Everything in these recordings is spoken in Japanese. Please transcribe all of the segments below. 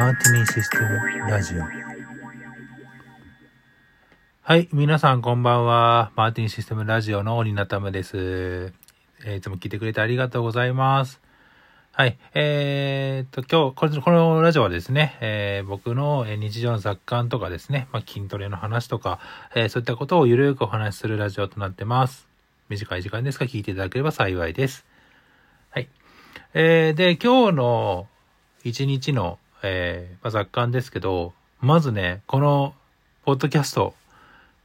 マーティニーシステムラジオ。はい、皆さんこんばんは。マーティンシステムラジオのオニナタムです。いつも聞いてくれてありがとうございます。はい。えー、っと、今日、こ、このラジオはですね、えー、僕の日常の雑感とかですね、まあ、筋トレの話とか、え、そういったことをゆるくお話しするラジオとなってます。短い時間ですが聞いていただければ幸いです。はい。えー、で、今日の一日の、えー、まあ、雑感ですけど、まずね、この、ポッドキャスト、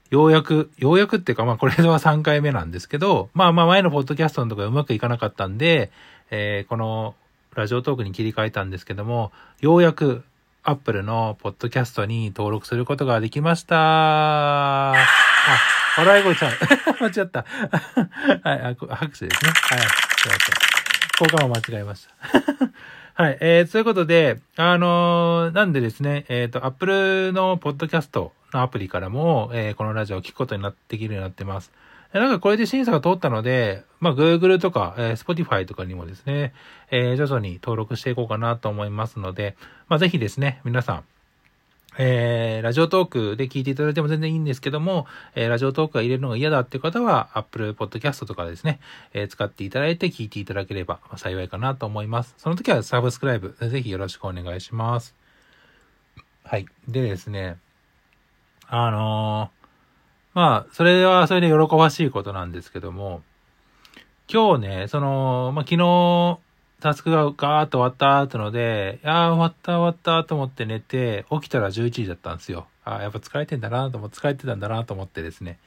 ようやく、ようやくっていうか、まあこれでは3回目なんですけど、まあまあ前のポッドキャストのところうまくいかなかったんで、えー、このラジオトークに切り替えたんですけども、ようやく Apple のポッドキャストに登録することができました。あ、笑い声ちゃう。間違った。はい、拍手ですね。はい、すいません。交換を間違えました。はい。えー、そういうことで、あのー、なんでですね、えっ、ー、と、Apple のポッドキャストのアプリからも、えー、このラジオを聞くことになってきるようになってます。なんかこれで審査が通ったので、まあ Google とか、えー、Spotify とかにもですね、えー、徐々に登録していこうかなと思いますので、まあぜひですね、皆さん、えー、ラジオトークで聞いていただいても全然いいんですけども、えー、ラジオトークが入れるのが嫌だっていう方は、Apple Podcast とかですね、えー、使っていただいて聞いていただければ幸いかなと思います。その時はサブスクライブ、ぜひよろしくお願いします。はい。でですね、あの、まあ、それはそれで喜ばしいことなんですけども、今日ね、その、まあ、昨日、タスクがガーッと終わったってので、いやー終わった終わったと思って寝て、起きたら11時だったんですよ。あやっぱ疲れてんだなと思って、疲れてたんだなと思ってですね。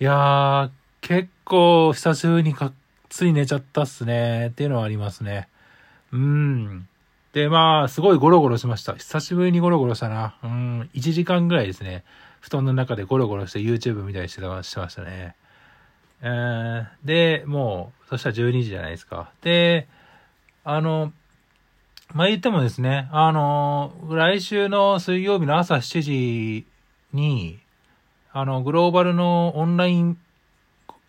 いやー、結構久しぶりにがっつり寝ちゃったっすねっていうのはありますね。うん。で、まあ、すごいゴロゴロしました。久しぶりにゴロゴロしたな。うん、1時間ぐらいですね。布団の中でゴロゴロして YouTube 見たりしてましたね。えー、で、もう、そしたら12時じゃないですか。で、あの、まあ、言ってもですね、あの、来週の水曜日の朝7時に、あの、グローバルのオンライン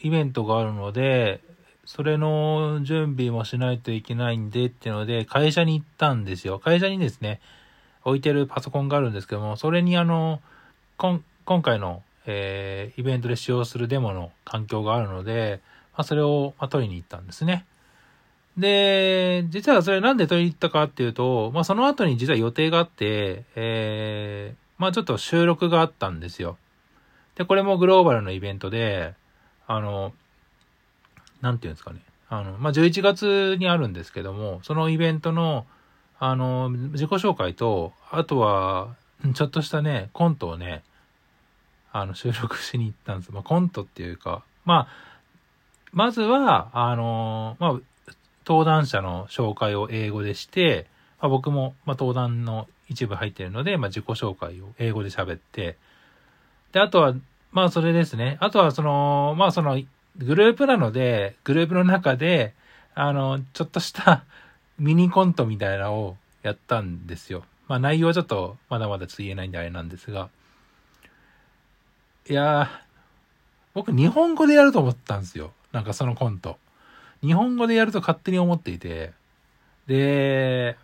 イベントがあるので、それの準備もしないといけないんでっていうので、会社に行ったんですよ。会社にですね、置いてるパソコンがあるんですけども、それにあの、今回の、えー、イベントで使用するデモの環境があるので、まあ、それを、まあ、取りに行ったんですね。で、実はそれなんで取りに行ったかっていうと、まあ、その後に実は予定があって、えー、まあ、ちょっと収録があったんですよ。で、これもグローバルのイベントで、あの、なんていうんですかね。あの、まあ、11月にあるんですけども、そのイベントの、あの、自己紹介と、あとは、ちょっとしたね、コントをね、あの、収録しに行ったんです。まあ、コントっていうか、まあ、まずは、あの、まあ、登壇者の紹介を英語でして、まあ、僕も、まあ、登壇の一部入ってるので、まあ、自己紹介を英語で喋って、で、あとは、まあ、それですね。あとは、その、まあ、その、グループなので、グループの中で、あの、ちょっとした ミニコントみたいなのをやったんですよ。まあ内容はちょっとまだまだ言えないんであれなんですが。いやー、僕日本語でやると思ったんですよ。なんかそのコント。日本語でやると勝手に思っていて。で、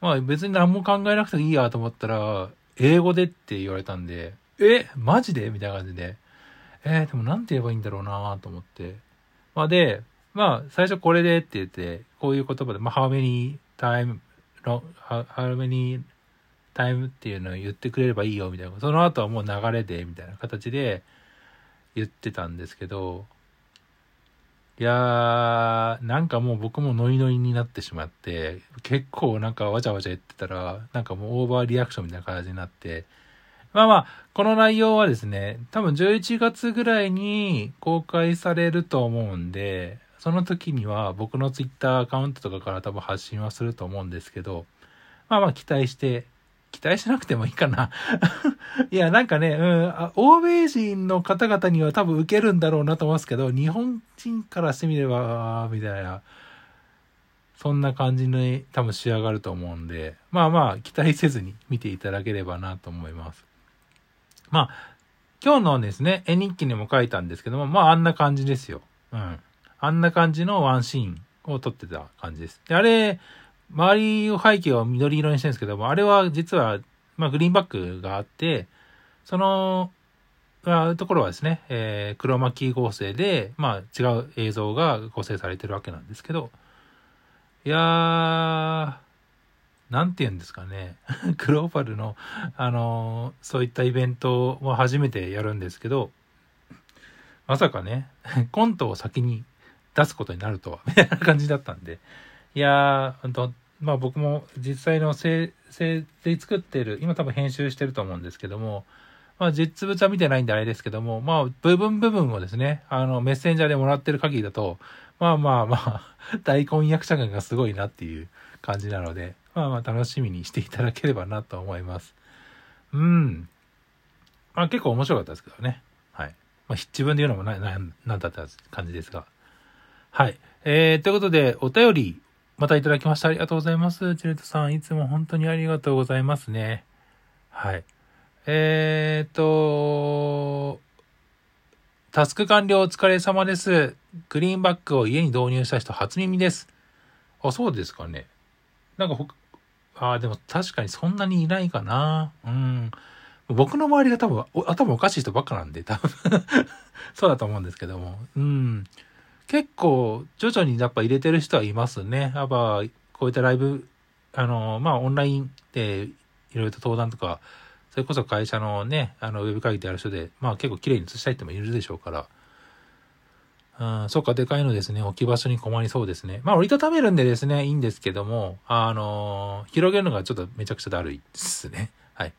まあ別に何も考えなくていいやと思ったら、英語でって言われたんで、えマジで？みたいな感じで。えー、でもなんて言えばいいんだろうなと思って。まあで、まあ最初これでって言って、こういう言葉で、まあ how many time, how many time っていうのを言ってくれればいいよみたいな。その後はもう流れでみたいな形で言ってたんですけど、いやー、なんかもう僕もノイノイになってしまって、結構なんかわちゃわちゃ言ってたら、なんかもうオーバーリアクションみたいな形になって、まあまあ、この内容はですね、多分11月ぐらいに公開されると思うんで、その時には僕のツイッターアカウントとかから多分発信はすると思うんですけど、まあまあ期待して、期待しなくてもいいかな いや、なんかね、うん、欧米人の方々には多分受けるんだろうなと思いますけど、日本人からしてみれば、みたいな、そんな感じに多分仕上がると思うんで、まあまあ、期待せずに見ていただければなと思います。まあ、今日のですね、絵日記にも書いたんですけども、まああんな感じですよ。うん。あんな感じのワンシーンを撮ってた感じです。で、あれ、周りを背景を緑色にしてるんですけども、あれは実は、まあ、グリーンバックがあって、その、あところはですね、えー、黒巻合成で、まあ、違う映像が合成されてるわけなんですけど、いやー、なんて言うんですかね。グローバルの、あのー、そういったイベントは初めてやるんですけど、まさかね、コントを先に出すことになるとは、みたいな感じだったんで、いやー、とまあ僕も実際のせせで作ってる、今多分編集してると思うんですけども、まあ実物は見てないんであれですけども、まあ部分部分をですね、あのメッセンジャーでもらってる限りだと、まあまあまあ、大婚約者感がすごいなっていう感じなので、まあまあ楽しみにしていただければなと思います。うん。まあ結構面白かったですけどね。はい。まあ自分で言うのもな、な、なんだった感じですが。はい。えー、ということで、お便り、またいただきました。ありがとうございます。チレットさん、いつも本当にありがとうございますね。はい。えーと、タスク完了お疲れ様です。グリーンバックを家に導入した人初耳です。あ、そうですかね。なんかほ、あ、でも確かにそんなにいないかな。うん。僕の周りが多分、頭おかしい人ばっかなんで、多分 そうだと思うんですけども。うん。結構、徐々にやっぱ入れてる人はいますね。やっぱ、こういったライブ、あの、まあ、オンラインでいろいろと登壇とか、それこそ会社のね、あの、ウェブ会議でやる人で、まあ結構綺麗に映したい人もいるでしょうから、うん、そっか、でかいのですね。置き場所に困りそうですね。まあ、折りたためるんでですね、いいんですけども、あのー、広げるのがちょっとめちゃくちゃだるいですね。はい。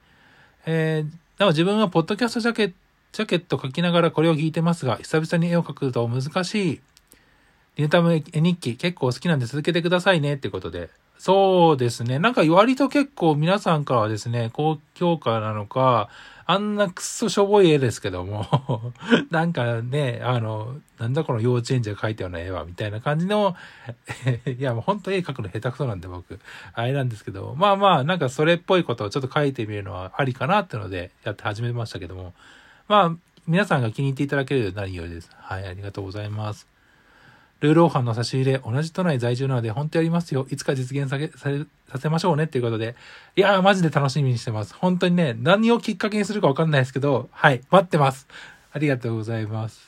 えー、でも自分はポッドキャストジャケット、ジャケット書きながらこれを聞いてますが、久々に絵を描くと難しい。ニュータム絵日記結構好きなんで続けてくださいねってことで。そうですね。なんか割と結構皆さんからはですね、高評価なのか、あんなくっそしょぼい絵ですけども なんかね、あの、なんだこの幼稚園児が描いたような絵は、みたいな感じの いやもうほんと絵描くの下手くそなんで僕、あれなんですけど、まあまあ、なんかそれっぽいことをちょっと描いてみるのはありかなってのでやって始めましたけども、まあ、皆さんが気に入っていただけるようになるようです。はい、ありがとうございます。ルーローハンの差し入れ、同じ都内在住なので、本当やりますよ。いつか実現させ、させましょうねっていうことで。いやー、マジで楽しみにしてます。本当にね、何をきっかけにするかわかんないですけど、はい、待ってます。ありがとうございます。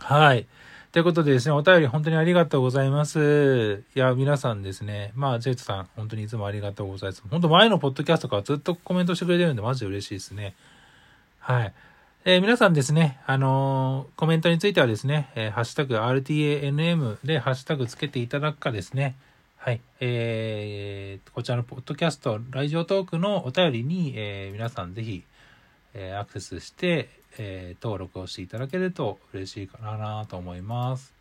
はい。ということでですね、お便り本当にありがとうございます。いや、皆さんですね、まあ、ジェイトさん、本当にいつもありがとうございます。本当前のポッドキャストからずっとコメントしてくれてるんで、マジで嬉しいですね。はい。えー、皆さんですね、あのー、コメントについてはですね、えー、ハッシュタグ RTANM でハッシュタグつけていただくかですね、はい、えー、こちらのポッドキャスト、ラジオトークのお便りに、えー、皆さんぜひ、えー、アクセスして、えー、登録をしていただけると嬉しいかなと思います。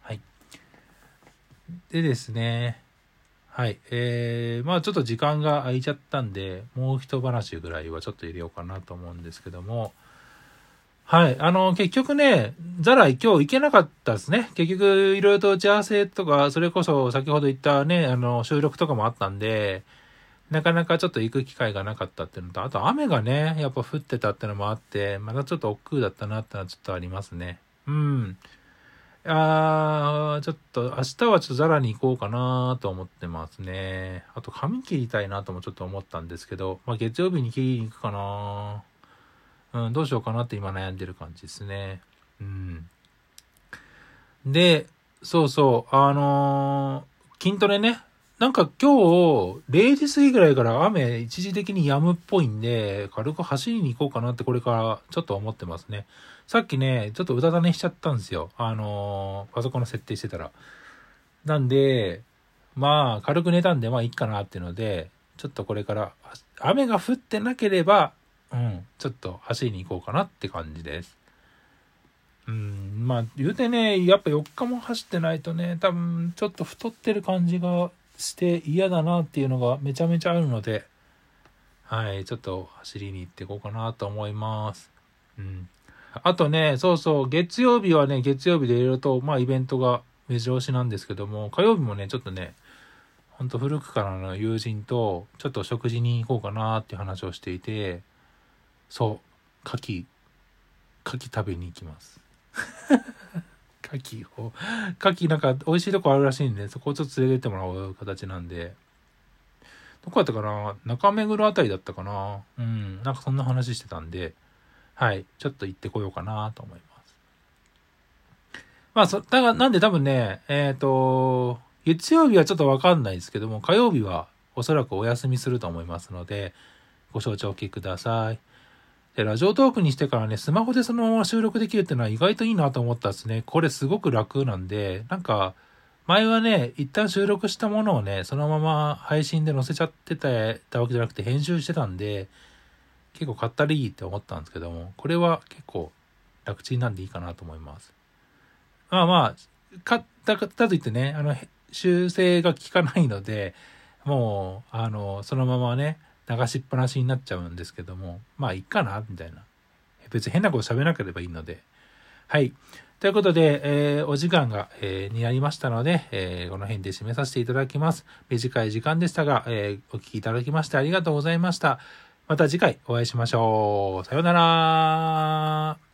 はい。でですね、はい。えー、まあちょっと時間が空いちゃったんで、もう一話ぐらいはちょっと入れようかなと思うんですけども、はい。あの、結局ね、ザラ今日行けなかったですね。結局、いろいろと打ち合わせとか、それこそ先ほど言ったね、あの、収録とかもあったんで、なかなかちょっと行く機会がなかったっていうのと、あと雨がね、やっぱ降ってたっていうのもあって、またちょっと億劫だったなってのはちょっとありますね。うん。あー、ちょっと、明日はちょっとザラに行こうかなと思ってますね。あと、髪切りたいなともちょっと思ったんですけど、まあ、月曜日に切りに行くかなうん、どうしようかなって今悩んでる感じですね。うん。で、そうそう、あのー、筋トレね。なんか今日、0時過ぎぐらいから雨一時的に止むっぽいんで、軽く走りに行こうかなってこれからちょっと思ってますね。さっきね、ちょっとうだだねしちゃったんですよ。あのー、パソコンの設定してたら。なんで、まあ、軽く寝たんで、まあいいかなっていうので、ちょっとこれから、雨が降ってなければ、うん、ちょっと走りに行こうかなって感じです。うん、まあ、言うてね、やっぱ4日も走ってないとね、多分、ちょっと太ってる感じがして嫌だなっていうのがめちゃめちゃあるので、はい、ちょっと走りに行っていこうかなと思います。うん。あとね、そうそう、月曜日はね、月曜日でいろいろと、まあイベントが目白押しなんですけども、火曜日もね、ちょっとね、ほんと古くからの友人と、ちょっと食事に行こうかなっていう話をしていて、そう、牡蠣、牡蠣食べに行きます。牡蠣を。牡蠣なんか美味しいとこあるらしいんで、そこをちょっと連れてってもらう形なんで。どこだったかな？中目黒あたりだったかな？うん。なんかそんな話してたんで、はい。ちょっと行ってこようかなと思います。まあ、そ、だか、なんで多分ね、えっ、ー、と、月曜日はちょっとわかんないですけども、火曜日はおそらくお休みすると思いますので、ご承知おきください。で、ラジオトークにしてからね、スマホでそのまま収録できるっていうのは意外といいなと思ったんですね。これすごく楽なんで、なんか、前はね、一旦収録したものをね、そのまま配信で載せちゃってたわけじゃなくて編集してたんで、結構買ったらいいって思ったんですけども、これは結構楽ちんなんでいいかなと思います。まあまあ、買っただといってね、あの、修正が効かないので、もう、あの、そのままね、流しっぱなしになっちゃうんですけども、まあいいかな、みたいな。別に変なこと喋らなければいいので。はい。ということで、えー、お時間が、えー、になりましたので、えー、この辺で締めさせていただきます。短い時間でしたが、えお聴きいただきましてありがとうございました。また次回お会いしましょう。さようなら。